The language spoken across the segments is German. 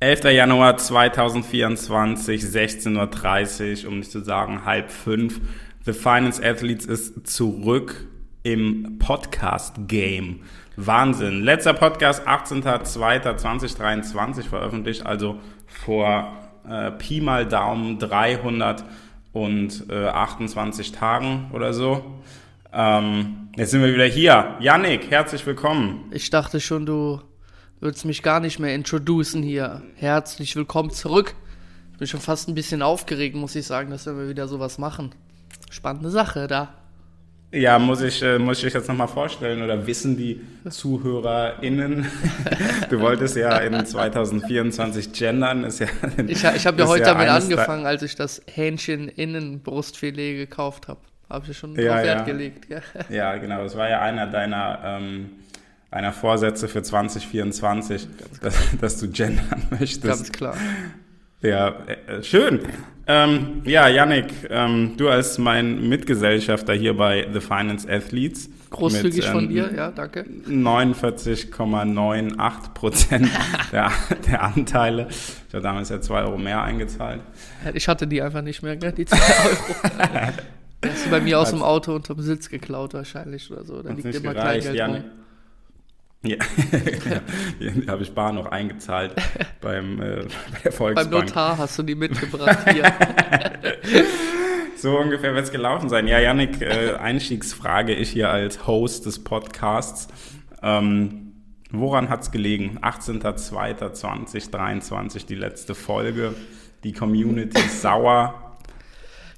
11. Januar 2024, 16.30 Uhr, um nicht zu sagen halb fünf. The Finance Athletes ist zurück im Podcast-Game. Wahnsinn. Letzter Podcast 18.02.2023 veröffentlicht, also vor äh, Pi mal Daumen 328 Tagen oder so. Ähm, jetzt sind wir wieder hier. Yannick, herzlich willkommen. Ich dachte schon, du würdest mich gar nicht mehr introducen hier. Herzlich willkommen zurück. Ich bin schon fast ein bisschen aufgeregt, muss ich sagen, dass wir wieder sowas machen. Spannende Sache da. Ja, muss ich, äh, muss ich dich jetzt nochmal vorstellen oder wissen die ZuhörerInnen? Du wolltest ja in 2024 gendern. Ist ja, ich ich habe ja heute ja damit angefangen, als ich das Hähnchen innen Brustfilet gekauft habe. Habe ich schon ja, drauf Wert ja. gelegt. Ja. ja, genau. Das war ja einer deiner ähm, einer Vorsätze für 2024, dass, dass, du gendern möchtest. Ganz klar. Ja, äh, schön. Ähm, ja, Yannick, ähm, du als mein Mitgesellschafter hier bei The Finance Athletes. Großzügig mit, ähm, von dir, ja, danke. 49,98 Prozent der, der Anteile. Ich habe damals ja 2 Euro mehr eingezahlt. Ich hatte die einfach nicht mehr, die 2 Euro. Hast du bei mir aus dem Auto unterm Sitz geklaut wahrscheinlich oder so. Da liegt immer gereicht, Kleingeld Jan, ja, die habe ich bar noch eingezahlt beim, äh, bei der Volksbank. Beim Notar hast du die mitgebracht hier. so ungefähr wird es gelaufen sein. Ja, Yannick, äh, Einstiegsfrage, ich hier als Host des Podcasts. Ähm, woran hat es gelegen? 18.02.2023, die letzte Folge. Die Community sauer.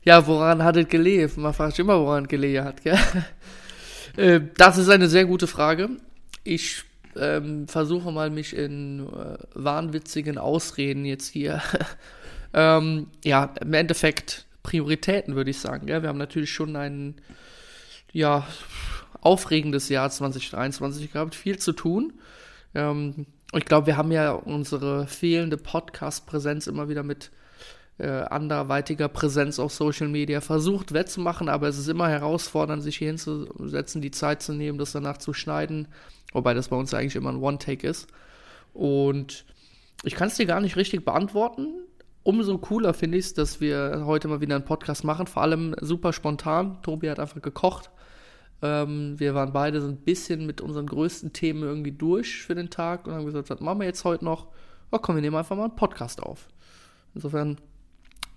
Ja, woran hat es gelebt? Man fragt sich immer, woran es gelegen hat. Gell? Äh, das ist eine sehr gute Frage ich ähm, versuche mal mich in äh, wahnwitzigen Ausreden jetzt hier. ähm, ja, im Endeffekt Prioritäten, würde ich sagen. Ja? Wir haben natürlich schon ein ja, aufregendes Jahr 2023 gehabt, viel zu tun. Ähm, ich glaube, wir haben ja unsere fehlende Podcast-Präsenz immer wieder mit äh, anderweitiger Präsenz auf Social Media versucht wettzumachen, aber es ist immer herausfordernd, sich hier hinzusetzen, die Zeit zu nehmen, das danach zu schneiden, wobei das bei uns eigentlich immer ein One-Take ist. Und ich kann es dir gar nicht richtig beantworten. Umso cooler finde ich es, dass wir heute mal wieder einen Podcast machen, vor allem super spontan. Tobi hat einfach gekocht. Ähm, wir waren beide so ein bisschen mit unseren größten Themen irgendwie durch für den Tag und haben gesagt, was machen wir jetzt heute noch? Oh, komm, wir nehmen einfach mal einen Podcast auf. Insofern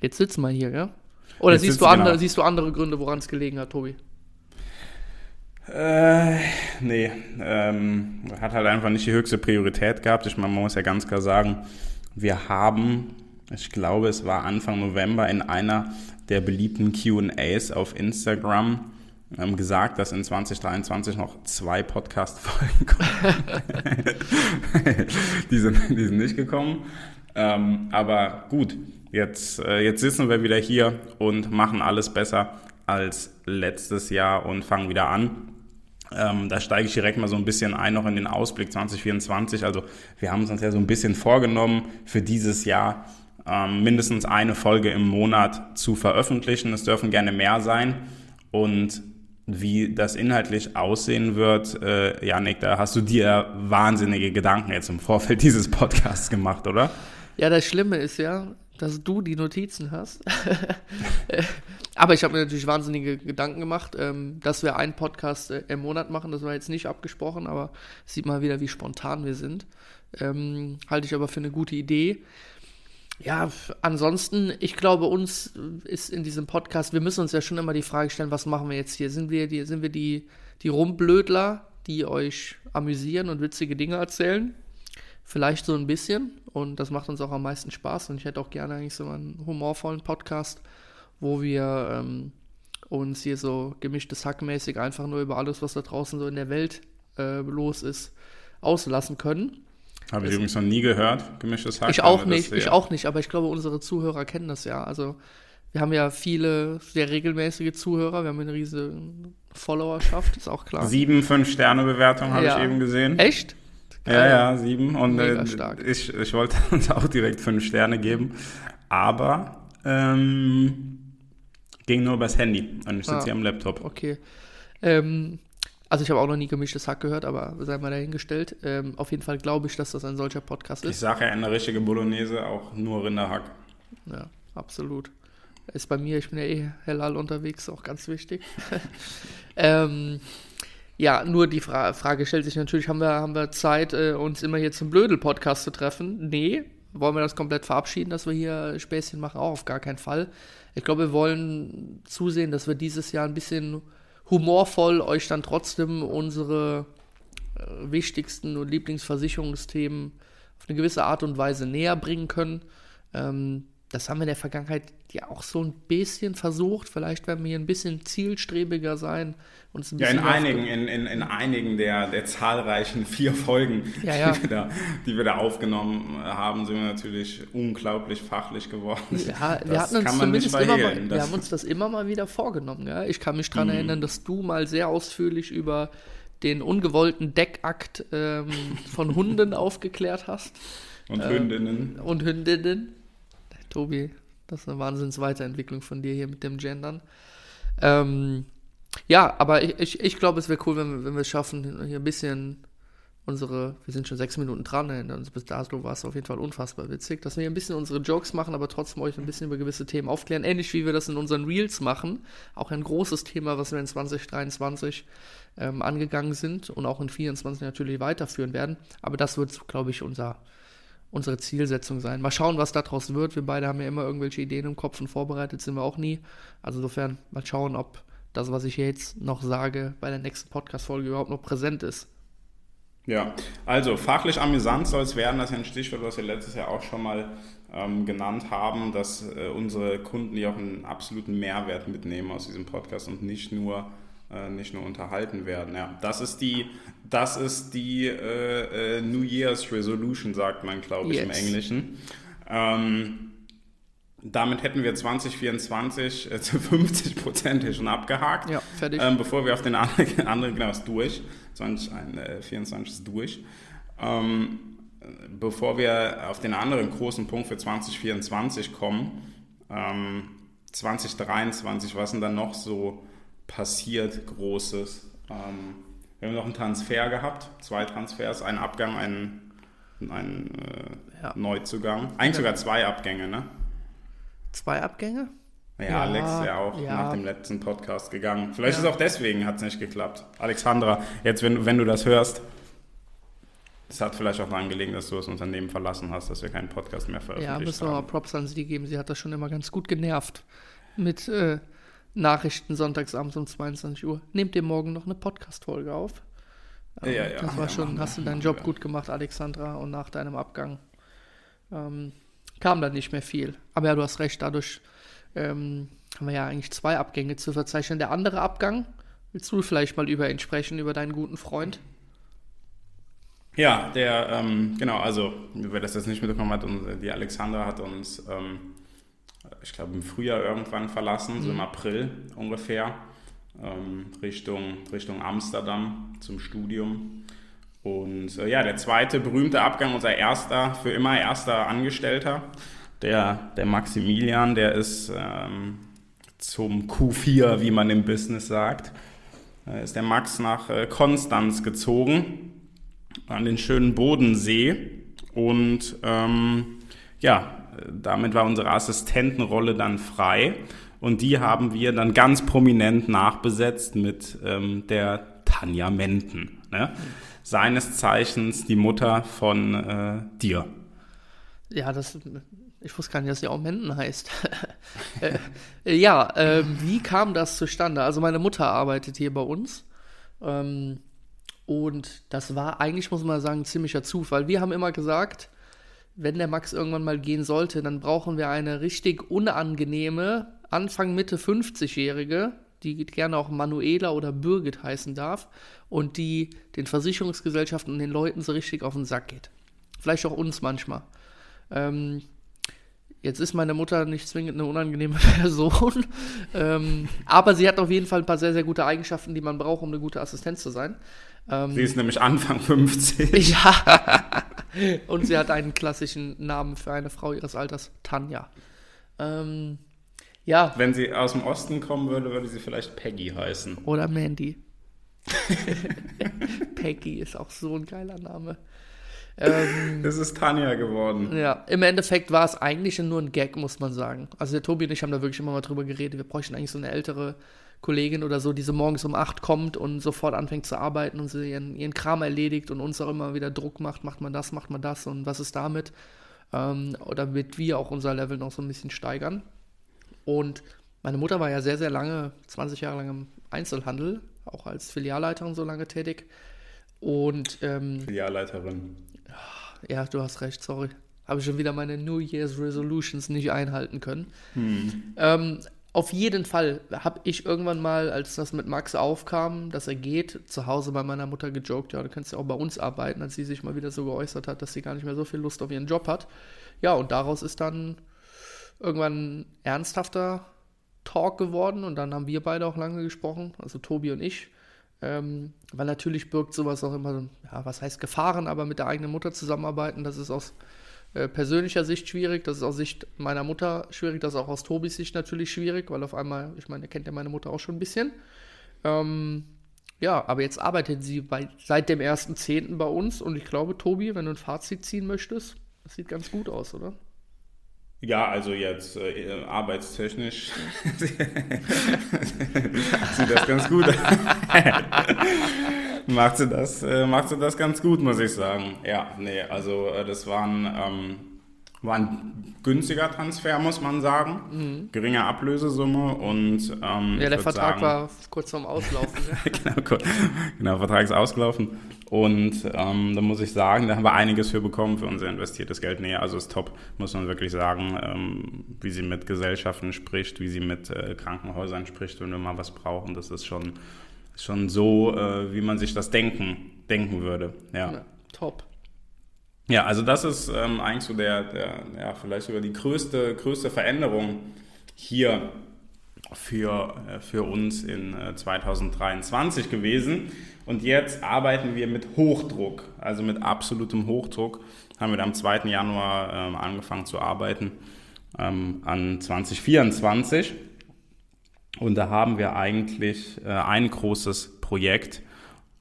Jetzt sitzen wir hier, ja? Oder siehst du, andere, genau. siehst du andere Gründe, woran es gelegen hat, Tobi? Äh, nee, ähm, hat halt einfach nicht die höchste Priorität gehabt. Ich meine, man muss ja ganz klar sagen, wir haben, ich glaube, es war Anfang November in einer der beliebten QAs auf Instagram ähm, gesagt, dass in 2023 noch zwei Podcast-Folgen kommen. die, sind, die sind nicht gekommen. Ähm, aber gut, Jetzt, äh, jetzt sitzen wir wieder hier und machen alles besser als letztes Jahr und fangen wieder an. Ähm, da steige ich direkt mal so ein bisschen ein, noch in den Ausblick 2024. Also wir haben uns ja so ein bisschen vorgenommen, für dieses Jahr ähm, mindestens eine Folge im Monat zu veröffentlichen. Es dürfen gerne mehr sein. Und wie das inhaltlich aussehen wird, äh, Janik, da hast du dir wahnsinnige Gedanken jetzt im Vorfeld dieses Podcasts gemacht, oder? Ja, das Schlimme ist ja, dass du die Notizen hast. Aber ich habe mir natürlich wahnsinnige Gedanken gemacht, ähm, dass wir einen Podcast äh, im Monat machen. Das war jetzt nicht abgesprochen, aber sieht mal wieder, wie spontan wir sind. Ähm, halte ich aber für eine gute Idee. Ja, ansonsten, ich glaube, uns ist in diesem Podcast, wir müssen uns ja schon immer die Frage stellen, was machen wir jetzt hier? Sind wir die, sind wir die, die Rumblödler, die euch amüsieren und witzige Dinge erzählen? Vielleicht so ein bisschen und das macht uns auch am meisten Spaß und ich hätte auch gerne eigentlich so einen humorvollen Podcast, wo wir ähm, uns hier so gemischtes Hackmäßig einfach nur über alles, was da draußen so in der Welt äh, los ist, auslassen können. Habe ich übrigens noch nie gehört, gemischtes Hack. Ich auch nicht, ich auch nicht, aber ich glaube, unsere Zuhörer kennen das ja. Also wir haben ja viele sehr regelmäßige Zuhörer, wir haben eine riesige Followerschaft, ist auch klar. Sieben, fünf Sterne Bewertungen habe ja. ich eben gesehen. Echt? Ja, ja, sieben. Und äh, ich, ich wollte uns auch direkt fünf Sterne geben. Aber ähm, ging nur übers Handy und ich sitze ah, hier am Laptop. Okay. Ähm, Also ich habe auch noch nie gemischtes Hack gehört, aber sei mal dahingestellt. Ähm, auf jeden Fall glaube ich, dass das ein solcher Podcast Ich ist. sage ja eine richtige Bolognese auch nur Rinderhack. Ja, absolut. Ist bei mir, ich bin ja eh hellal unterwegs, auch ganz wichtig. ähm, ja, nur die Fra Frage stellt sich natürlich, haben wir, haben wir Zeit, äh, uns immer hier zum Blödel-Podcast zu treffen? Nee. Wollen wir das komplett verabschieden, dass wir hier Späßchen machen? Auch auf gar keinen Fall. Ich glaube, wir wollen zusehen, dass wir dieses Jahr ein bisschen humorvoll euch dann trotzdem unsere äh, wichtigsten und Lieblingsversicherungsthemen auf eine gewisse Art und Weise näher bringen können. Ähm, das haben wir in der Vergangenheit ja auch so ein bisschen versucht. Vielleicht werden wir hier ein bisschen zielstrebiger sein. Ein Ja, in einigen, in, in, in einigen der, der zahlreichen vier Folgen, Ja, ja. Die, wir da, die wir da aufgenommen haben, sind wir natürlich unglaublich fachlich geworden. Ja, wir das hatten uns kann man nicht zumindest immer mal, wir Mhm. haben uns das immer mal wieder vorgenommen. Ja? Ich kann mich daran erinnern, dass du mal sehr ausführlich über den ungewollten Deckakt ähm, von Hunden aufgeklärt hast und Hündinnen. und Hündinnen. Tobi, das ist eine Wahnsinns-Weiterentwicklung von dir hier mit dem Gendern. Ähm, ja, aber ich, ich, ich glaube, es wäre cool, wenn wir, wenn wir es schaffen, hier ein bisschen unsere, wir sind schon sechs Minuten dran, und bis dato war es auf jeden Fall unfassbar witzig, dass wir hier ein bisschen unsere Jokes machen, aber trotzdem euch ein bisschen über gewisse Themen aufklären, ähnlich wie wir das in unseren Reels machen. Auch ein großes Thema, was wir in 2023 ähm, angegangen sind und auch in 2024 natürlich weiterführen werden. Aber das wird, glaube ich, unser, unsere Zielsetzung sein. Mal schauen, was daraus wird. Wir beide haben ja immer irgendwelche Ideen im Kopf und vorbereitet sind wir auch nie. Also insofern mal schauen, ob das, was ich jetzt noch sage, bei der nächsten Podcast-Folge überhaupt noch präsent ist. Ja, also fachlich amüsant soll es werden, das ist ja ein Stichwort, was wir letztes Jahr auch schon mal ähm, genannt haben, dass äh, unsere Kunden ja auch einen absoluten Mehrwert mitnehmen aus diesem Podcast und nicht nur, nicht nur unterhalten werden. Ja, das ist die, das ist die äh, äh, New Year's Resolution, sagt man, glaube ich, im Yes. Englischen. Ähm, damit hätten wir 2024 äh, zu 50 Prozent hier schon abgehakt. Ja, fertig. Ähm, bevor wir auf den anderen, anderen genau, ist durch. 2024 ist durch. Ähm, bevor wir auf den anderen großen Punkt für 2024 kommen, ähm, 2023, was denn dann noch so passiert, Großes? Ähm, wir haben noch einen Transfer gehabt, zwei Transfers, einen Abgang, einen, einen äh, Ja. Neuzugang. Eigentlich sogar zwei Abgänge, ne? Zwei Abgänge? Ja, Ja, Alex ist ja auch ja. nach dem letzten Podcast gegangen. Vielleicht Ja. ist auch deswegen hat es nicht geklappt. Alexandra, jetzt wenn, wenn du das hörst, es hat vielleicht auch daran gelegen, dass du das Unternehmen verlassen hast, dass wir keinen Podcast mehr Ja, veröffentlicht müssen wir mal. Props an sie geben. Sie hat das schon immer ganz gut genervt mit äh, Nachrichten sonntagsabends um 22 Uhr. Nehmt ihr morgen noch eine Podcast-Folge auf? Ähm, Ja, ja, Das war ja, schon, hast du deinen Job wir. gut gemacht, Alexandra, und nach deinem Abgang ähm, kam dann nicht mehr viel. Aber ja, du hast recht, dadurch ähm, haben wir ja eigentlich zwei Abgänge zu verzeichnen. Der andere Abgang, willst du vielleicht mal über ihn sprechen, über deinen guten Freund? Ja, der, ähm, genau, also, wer das jetzt nicht mitbekommen hat, und die Alexandra hat uns, ähm, ich glaube, im Frühjahr irgendwann verlassen, so im April ungefähr, ähm, Richtung, Richtung Amsterdam zum Studium. Und äh, ja, der zweite berühmte Abgang, unser erster, für immer erster Angestellter, der, der Maximilian, der ist ähm, zum Q4, wie man im Business sagt, äh, ist der Max nach äh, Konstanz gezogen an den schönen Bodensee. Und ähm, ja, damit war unsere Assistentenrolle dann frei. Und die haben wir dann ganz prominent nachbesetzt mit ähm, der Tanja Menten. Ne? Seines Zeichens die Mutter von äh, dir. Ja, das, ich wusste gar nicht, dass sie auch Menden heißt. äh, äh, ja, ähm, wie kam das zustande? Also meine Mutter arbeitet hier bei uns. Ähm, und das war eigentlich, muss man sagen, ziemlicher Zufall. Wir haben immer gesagt, wenn der Max irgendwann mal gehen sollte, dann brauchen wir eine richtig unangenehme, Anfang, Mitte 50-Jährige, die gerne auch Manuela oder Birgit heißen darf und die den Versicherungsgesellschaften und den Leuten so richtig auf den Sack geht. Vielleicht auch uns manchmal. Ähm, jetzt ist meine Mutter nicht zwingend eine unangenehme Person, ähm, aber sie hat auf jeden Fall ein paar sehr, sehr gute Eigenschaften, die man braucht, um eine gute Assistenz zu sein. Ähm, Sie ist nämlich Anfang 50. ja. Und sie hat einen klassischen Namen für eine Frau ihres Alters, Tanja. Ähm, ja, Wenn sie aus dem Osten kommen würde, würde sie vielleicht Peggy heißen. oder Mandy. Peggy ist auch so ein geiler Name. Ähm, das ist Tanja geworden. Ja, im Endeffekt war es eigentlich nur ein Gag, muss man sagen. Also der Tobi und ich haben da wirklich immer mal drüber geredet. Wir bräuchten eigentlich so eine ältere Kollegin oder so, die so morgens um 8 kommt und sofort anfängt zu arbeiten und sie ihren, ihren Kram erledigt und uns auch immer wieder Druck macht, macht man das, macht man das und was ist damit. Ähm, damit wir auch unser Level noch so ein bisschen steigern. Und meine Mutter war ja sehr, sehr lange, 20 Jahre lang im Einzelhandel, auch als Filialleiterin so lange tätig. Und ähm, Filialleiterin. Ja, du hast recht, sorry. Habe ich schon wieder meine New Year's Resolutions nicht einhalten können. Hm. Ähm, auf jeden Fall habe ich irgendwann mal, als das mit Max aufkam, dass er geht, zu Hause bei meiner Mutter gejoked, ja, du kannst ja auch bei uns arbeiten, als sie sich mal wieder so geäußert hat, dass sie gar nicht mehr so viel Lust auf ihren Job hat. Ja, und daraus ist dann irgendwann ernsthafter Talk geworden und dann haben wir beide auch lange gesprochen, also Tobi und ich. Ähm, weil natürlich birgt sowas auch immer, ja, was heißt Gefahren, aber mit der eigenen Mutter zusammenarbeiten, das ist aus äh, persönlicher Sicht schwierig, das ist aus Sicht meiner Mutter schwierig, das ist auch aus Tobis Sicht natürlich schwierig, weil auf einmal, ich meine, er kennt ja meine Mutter auch schon ein bisschen. Ähm, ja, aber jetzt arbeitet sie bei, seit dem 1.10. bei uns und ich glaube, Tobi, wenn du ein Fazit ziehen möchtest, das sieht ganz gut aus, oder? Ja, also jetzt äh, arbeitstechnisch sieht das ganz gut. macht sie das, äh, macht sie das ganz gut, muss ich sagen. Ja, nee, also äh, das war ein, ähm, war ein günstiger Transfer, muss man sagen. Mhm. Geringe Ablösesumme und ähm, ja, der Vertrag sagen, war kurz vorm Auslaufen. genau, genau, Vertrag ist ausgelaufen. Und ähm, da muss ich sagen, da haben wir einiges für bekommen für unser investiertes Geld. Nee, also ist top, muss man wirklich sagen, ähm, wie sie mit Gesellschaften spricht, wie sie mit äh, Krankenhäusern spricht, wenn wir mal was brauchen. Das ist schon, schon so, äh, wie man sich das denken, denken würde. Ja. ja top. Ja, also das ist ähm, eigentlich so der, der, ja, vielleicht sogar die größte, größte Veränderung hier für, äh, für uns in äh, 2023 gewesen. Und jetzt arbeiten wir mit Hochdruck, also mit absolutem Hochdruck. Haben wir am 2. Januar ähm, angefangen zu arbeiten ähm, an 2024. Und da haben wir eigentlich äh, ein großes Projekt,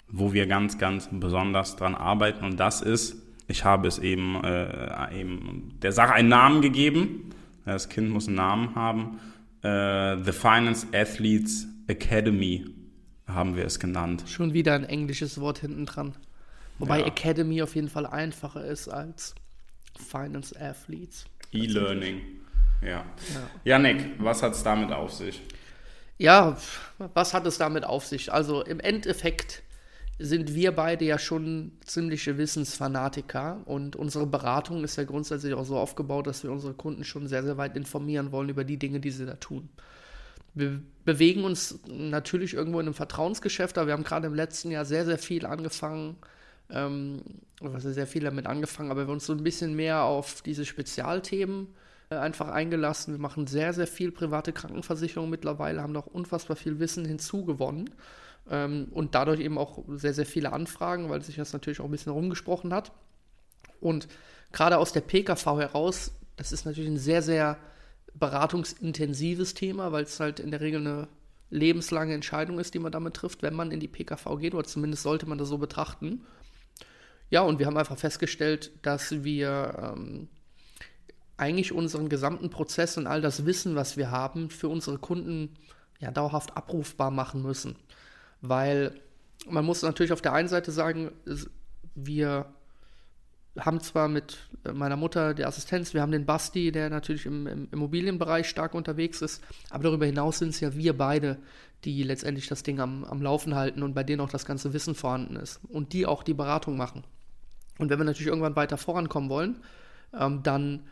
wo wir ganz, ganz besonders dran arbeiten. Und das ist ich habe es eben, äh, eben der Sache einen Namen gegeben. Das Kind muss einen Namen haben. Äh, The Finance Athletes Academy haben wir es genannt. Schon wieder ein englisches Wort hinten dran. Wobei ja. Academy auf jeden Fall einfacher ist als Finance Athletes. E-Learning. Ja. ja. Janik, was hat es damit auf sich? Ja, was hat es damit auf sich? Also im Endeffekt sind wir beide ja schon ziemliche Wissensfanatiker und unsere Beratung ist ja grundsätzlich auch so aufgebaut, dass wir unsere Kunden schon sehr, sehr weit informieren wollen über die Dinge, die sie da tun. Wir bewegen uns natürlich irgendwo in einem Vertrauensgeschäft, aber wir haben gerade im letzten Jahr sehr, sehr viel angefangen, ähm, also sehr viel damit angefangen, aber wir haben uns so ein bisschen mehr auf diese Spezialthemen äh, einfach eingelassen. Wir machen sehr, sehr viel private Krankenversicherung mittlerweile, haben noch unfassbar viel Wissen hinzugewonnen ähm, und dadurch eben auch sehr, sehr viele Anfragen, weil sich das natürlich auch ein bisschen rumgesprochen hat. Und gerade aus der PKV heraus, das ist natürlich ein sehr, sehr beratungsintensives Thema, weil es halt in der Regel eine lebenslange Entscheidung ist, die man damit trifft, wenn man in die PKV geht, oder zumindest sollte man das so betrachten. Ja, und wir haben einfach festgestellt, dass wir ähm, eigentlich unseren gesamten Prozess und all das Wissen, was wir haben, für unsere Kunden ja dauerhaft abrufbar machen müssen weil man muss natürlich auf der einen Seite sagen, wir haben zwar mit meiner Mutter die Assistenz, wir haben den Basti, der natürlich im, im Immobilienbereich stark unterwegs ist, aber darüber hinaus sind es ja wir beide, die letztendlich das Ding am, am Laufen halten und bei denen auch das ganze Wissen vorhanden ist und die auch die Beratung machen. Und wenn wir natürlich irgendwann weiter vorankommen wollen, ähm, dann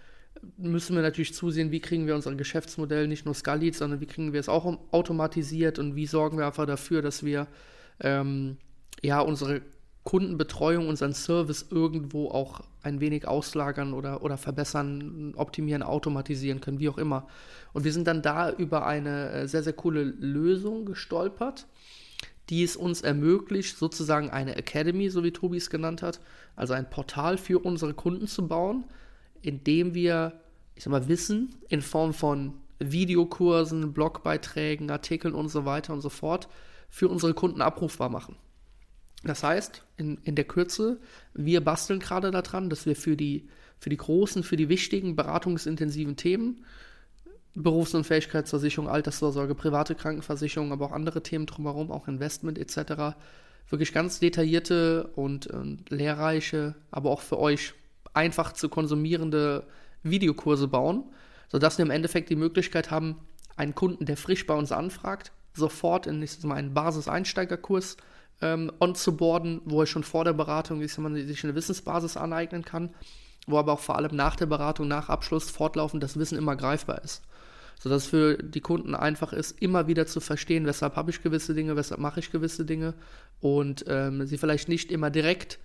müssen wir natürlich zusehen, wie kriegen wir unser Geschäftsmodell nicht nur skaliert, sondern wie kriegen wir es auch automatisiert und wie sorgen wir einfach dafür, dass wir ähm, ja unsere Kundenbetreuung, unseren Service irgendwo auch ein wenig auslagern oder, oder verbessern, optimieren, automatisieren können, wie auch immer. Und wir sind dann da über eine äh, sehr, sehr coole Lösung gestolpert, die es uns ermöglicht, sozusagen eine Academy, so wie Tobi es genannt hat, also ein Portal für unsere Kunden zu bauen, indem wir, ich sag mal, Wissen in Form von Videokursen, Blogbeiträgen, Artikeln und so weiter und so fort für unsere Kunden abrufbar machen. Das heißt, in, in der Kürze, wir basteln gerade daran, dass wir für die, für die großen, für die wichtigen, beratungsintensiven Themen, Berufs- und Fähigkeitsversicherung, Altersvorsorge, private Krankenversicherung, aber auch andere Themen drumherum, auch Investment etc., wirklich ganz detaillierte und, und lehrreiche, aber auch für euch einfach zu konsumierende Videokurse bauen, sodass wir im Endeffekt die Möglichkeit haben, einen Kunden, der frisch bei uns anfragt, sofort in ich sag mal, einen Basis-Einsteigerkurs ähm, onzuboarden, wo er schon vor der Beratung ich sag mal, sich eine Wissensbasis aneignen kann, wo aber auch vor allem nach der Beratung, nach Abschluss fortlaufend das Wissen immer greifbar ist. Sodass es für die Kunden einfach ist, immer wieder zu verstehen, weshalb habe ich gewisse Dinge, weshalb mache ich gewisse Dinge und ähm, sie vielleicht nicht immer direkt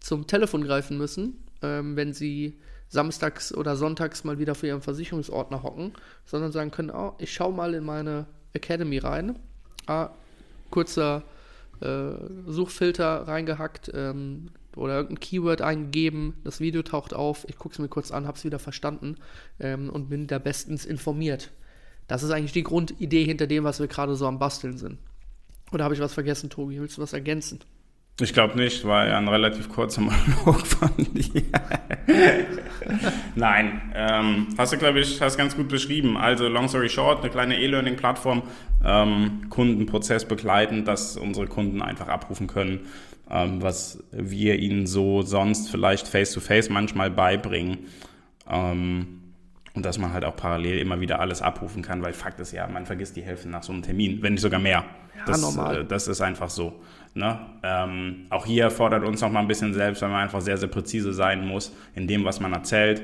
zum Telefon greifen müssen, ähm, wenn sie samstags oder sonntags mal wieder vor ihrem Versicherungsordner hocken, sondern sagen können, oh, ich schaue mal in meine Academy rein. Ah, kurzer äh, Suchfilter reingehackt ähm, oder irgendein Keyword eingegeben, das Video taucht auf, ich gucke es mir kurz an, habe es wieder verstanden ähm, und bin da bestens informiert. Das ist eigentlich die Grundidee hinter dem, was wir gerade so am Basteln sind. Oder habe ich was vergessen, Tobi? Willst du was ergänzen? Ich glaube nicht, war ja ein relativ kurzer Monolog von dir. Nein, ähm, hast du, glaube ich, hast ganz gut beschrieben. Also, long story short, eine kleine E-Learning-Plattform, ähm, Kundenprozess begleiten, dass unsere Kunden einfach abrufen können, ähm, was wir ihnen so sonst vielleicht face-to-face -face manchmal beibringen. Ähm, und dass man halt auch parallel immer wieder alles abrufen kann, weil Fakt ist ja, man vergisst die Hälfte nach so einem Termin, wenn nicht sogar mehr. Ja, das, normal. Äh, das ist einfach so. Ne? Ähm, auch hier fordert uns noch mal ein bisschen selbst, weil man einfach sehr, sehr präzise sein muss in dem, was man erzählt.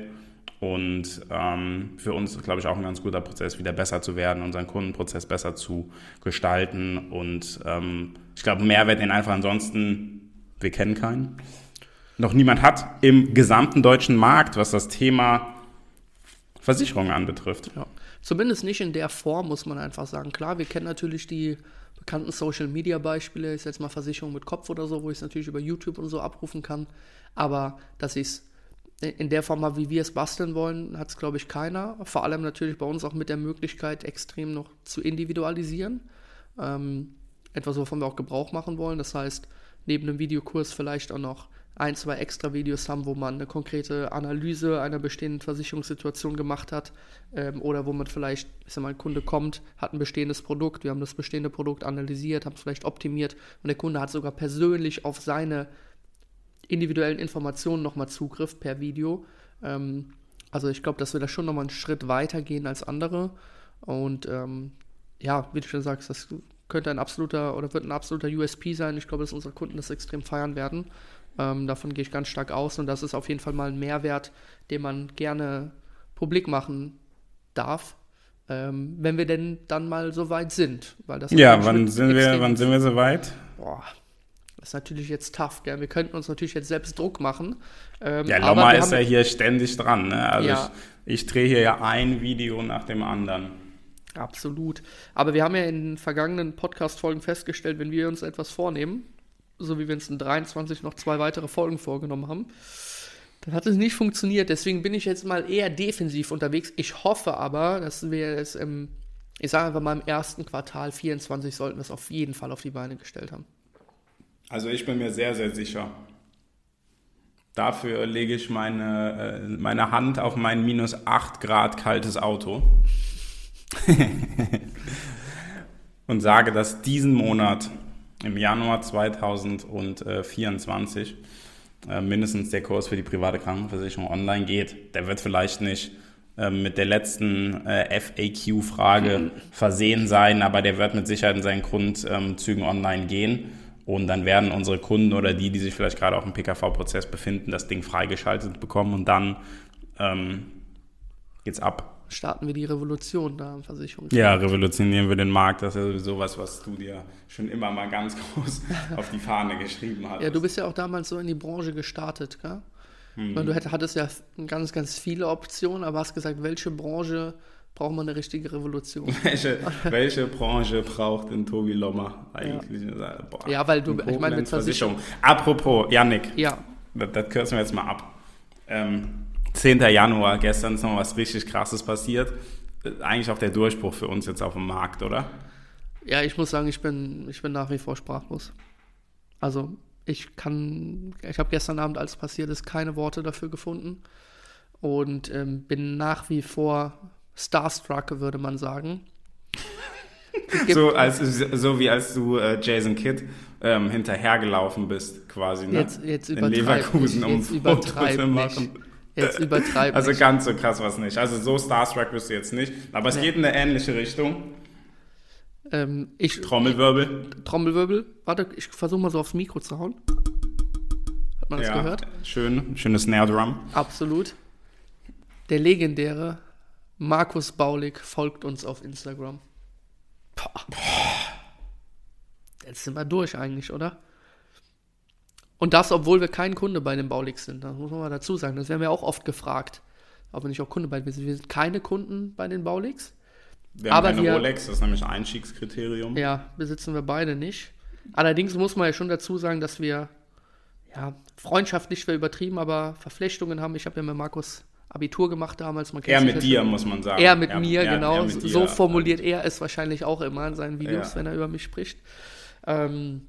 Und ähm, für uns ist, glaube ich, auch ein ganz guter Prozess, wieder besser zu werden, unseren Kundenprozess besser zu gestalten. Und ähm, ich glaube, Mehrwert, den einfach ansonsten, wir kennen keinen, noch niemand hat im gesamten deutschen Markt, was das Thema Versicherungen anbetrifft. Ja. Zumindest nicht in der Form, muss man einfach sagen. Klar, wir kennen natürlich die bekannten Social Media Beispiele, ist jetzt mal Versicherung mit Kopf oder so, wo ich es natürlich über YouTube und so abrufen kann. Aber dass ich es in der Form mal, wie wir es basteln wollen, hat es, glaube ich, keiner. Vor allem natürlich bei uns auch mit der Möglichkeit, extrem noch zu individualisieren. Ähm, etwas, wovon wir auch Gebrauch machen wollen. Das heißt, neben einem Videokurs vielleicht auch noch ein, zwei extra Videos haben, wo man eine konkrete Analyse einer bestehenden Versicherungssituation gemacht hat ähm, oder wo man vielleicht, ich sag mal, ein Kunde kommt, hat ein bestehendes Produkt, wir haben das bestehende Produkt analysiert, haben es vielleicht optimiert und der Kunde hat sogar persönlich auf seine individuellen Informationen nochmal Zugriff per Video. Ähm, also ich glaube, dass wir da schon nochmal einen Schritt weiter gehen als andere und ähm, ja, wie du schon sagst, das könnte ein absoluter oder wird ein absoluter USP sein. Ich glaube, dass unsere Kunden das extrem feiern werden. Ähm, davon gehe ich ganz stark aus und das ist auf jeden Fall mal ein Mehrwert, den man gerne publik machen darf, ähm, wenn wir denn dann mal so weit sind. Weil das ja, wann sind, wir, wann sind wir so weit? Boah, das ist natürlich jetzt tough, gell? Wir könnten uns natürlich jetzt selbst Druck machen. Ähm, ja, Loma ist ja hier ständig dran. Ne? Also ja. ich, ich drehe hier ja ein Video nach dem anderen. Absolut. Aber wir haben ja in den vergangenen Podcast-Folgen festgestellt, wenn wir uns etwas vornehmen, so wie wir uns in 23 noch zwei weitere Folgen vorgenommen haben. Dann hat es nicht funktioniert, deswegen bin ich jetzt mal eher defensiv unterwegs. Ich hoffe aber, dass wir es im, ich sage einfach mal im ersten Quartal 24 sollten wir es auf jeden Fall auf die Beine gestellt haben. Also ich bin mir sehr, sehr sicher. Dafür lege ich meine, äh, meine Hand auf mein minus 8 Grad kaltes Auto und sage, dass diesen Monat im Januar 2024 äh, mindestens der Kurs für die private Krankenversicherung online geht. Der wird vielleicht nicht äh, mit der letzten äh, FAQ-Frage versehen sein, aber der wird mit Sicherheit in seinen Grundzügen online gehen. Und dann werden unsere Kunden oder die, die sich vielleicht gerade auch im PKV-Prozess befinden, das Ding freigeschaltet bekommen und dann ähm, geht's ab starten wir die Revolution da im Versicherungsmarkt. Ja, revolutionieren wir den Markt. Das ist ja sowieso was, was du dir schon immer mal ganz groß auf die Fahne geschrieben hast. Ja, du bist ja auch damals so in die Branche gestartet, gell? Hm. Du hattest ja ganz, ganz viele Optionen, aber hast gesagt, welche Branche braucht man eine richtige Revolution? welche, welche Branche braucht denn Tobi Lommer eigentlich? Ja, Boah, ja weil du, ich meine, mit Versicherung. Apropos, Yannick, ja. das, das kürzen wir jetzt mal ab. Ähm, 10. Januar, gestern ist noch was richtig krasses passiert. Eigentlich auch der Durchbruch für uns jetzt auf dem Markt, oder? Ja, ich muss sagen, ich bin, ich bin nach wie vor sprachlos. Also, ich kann, ich habe gestern Abend, als passiert ist, keine Worte dafür gefunden und ähm, bin nach wie vor starstruck, würde man sagen. So, als, so wie als du äh, Jason Kidd ähm, hinterhergelaufen bist, quasi, ne? Jetzt, jetzt In Leverkusen, um jetzt Foto übertreib zu machen. Jetzt übertreib Also nicht. ganz so krass was nicht. Also so starstruck bist du jetzt nicht. Aber es Nee. geht in eine ähnliche Richtung. Ähm, ich, Trommelwirbel. Trommelwirbel. Warte, ich versuche mal so aufs Mikro zu hauen. Hat man das ja, gehört? schön. Schönes Snare Drum. Absolut. Der legendäre Markus Baulig folgt uns auf Instagram. Boah. Jetzt sind wir durch eigentlich, oder? Und das, obwohl wir kein Kunde bei den Bauligs sind. Das muss man mal dazu sagen. Das werden wir auch oft gefragt. Ob wir nicht auch Kunde bei wir sind. Wir sind keine Kunden bei den Bauligs. Wir haben Aber keine wir- Rolex, das ist nämlich Einstiegskriterium. Ja, besitzen wir beide nicht. Allerdings muss man ja schon dazu sagen, dass wir, ja, freundschaftlich wäre übertrieben, aber Verflechtungen haben. Ich habe ja mit Markus Abitur gemacht damals. Man kennt Er mit dir, muss man sagen. Er mit Er- mir, er- genau. er mit dir. so formuliert er es wahrscheinlich auch immer in seinen Videos, Ja. wenn er über mich spricht. Ähm,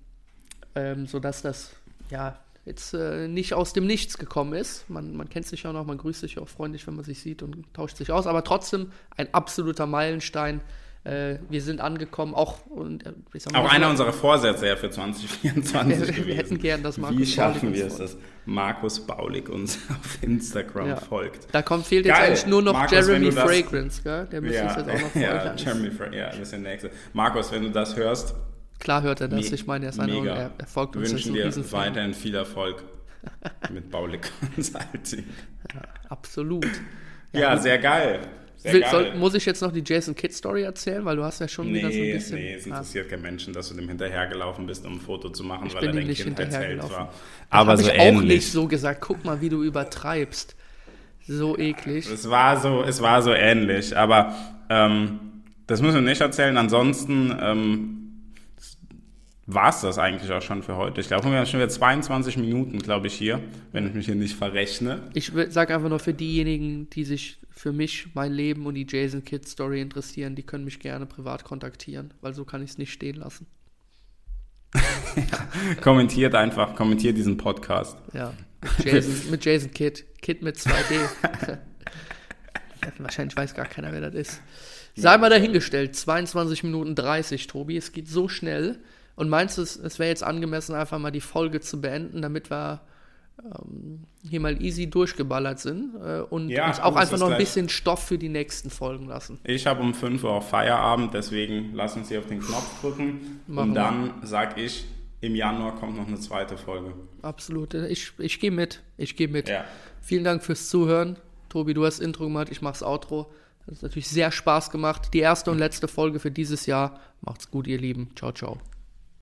ähm, sodass das, ja, jetzt äh, nicht aus dem Nichts gekommen ist. Man, man kennt sich ja noch, man grüßt sich auch freundlich, wenn man sich sieht und tauscht sich aus. Aber trotzdem ein absoluter Meilenstein. Äh, wir sind angekommen, auch, und, äh, mal, Auch einer unserer Vorsätze ja für 2024 Wir- wir gewesen. hätten gern, dass Markus Wie schaffen Baulig wir es, dass Markus Baulig uns auf Instagram Ja. folgt? Da kommt, fehlt jetzt Geil. eigentlich nur noch Markus, Jeremy du das- Fragrance, gell? Der müsste uns Ja, jetzt auch noch folgen. ja, Jeremy Fra ja, das ist der nächste. Markus, wenn du das hörst, Klar hört er das. me- Ich meine, er ist einer, mega. er, er folgt wir uns wünschen dir weiterhin viel Erfolg mit Baulig Consulting. Absolut. Ja, gut. sehr geil. Will, soll, muss ich jetzt noch die Jason Kidd Story erzählen? Weil du hast ja schon wieder so ein Nee, bisschen. nee, es Ah. interessiert keinen Menschen, dass du dem hinterhergelaufen bist, um ein Foto zu machen, Ich weil bin er dein nicht Kindheitsheld hinterhergelaufen. war. Das Aber hab so ich auch ähnlich. nicht so gesagt. Guck mal, wie du übertreibst. So eklig. Es war so, es war so ähnlich, aber ähm, das müssen wir nicht erzählen. Ansonsten ähm, war es das eigentlich auch schon für heute. Ich glaube, wir haben schon wieder 22 Minuten, glaube ich, hier, wenn ich mich hier nicht verrechne. Ich sage einfach nur für diejenigen, die sich für mich, mein Leben und die Jason Kidd Story interessieren, die können mich gerne privat kontaktieren, weil so kann ich es nicht stehen lassen. Kommentiert einfach, kommentiert diesen Podcast. Ja. Mit Jason, mit Jason Kidd. Kidd mit 2D. Wahrscheinlich weiß gar keiner, wer das ist. Sei mal dahingestellt, 22 Minuten 30, Tobi. Es geht so schnell. Und meinst du, es, wäre jetzt angemessen, einfach mal die Folge zu beenden, damit wir ähm, hier mal easy durchgeballert sind äh, und Ja, uns auch einfach noch ein gleich. bisschen Stoff für die nächsten Folgen lassen? Ich habe um 5 Uhr auch Feierabend, deswegen lass uns hier auf den Knopf drücken. Machen und dann sag ich, im Januar kommt noch eine zweite Folge. Absolut. Ich, ich gehe mit. Ich gehe mit. Ja. Vielen Dank fürs Zuhören. Tobi, du hast Intro gemacht, ich mach's Outro. Das hat natürlich sehr Spaß gemacht. Die erste und letzte Folge für dieses Jahr. Macht's gut, ihr Lieben. Ciao, ciao.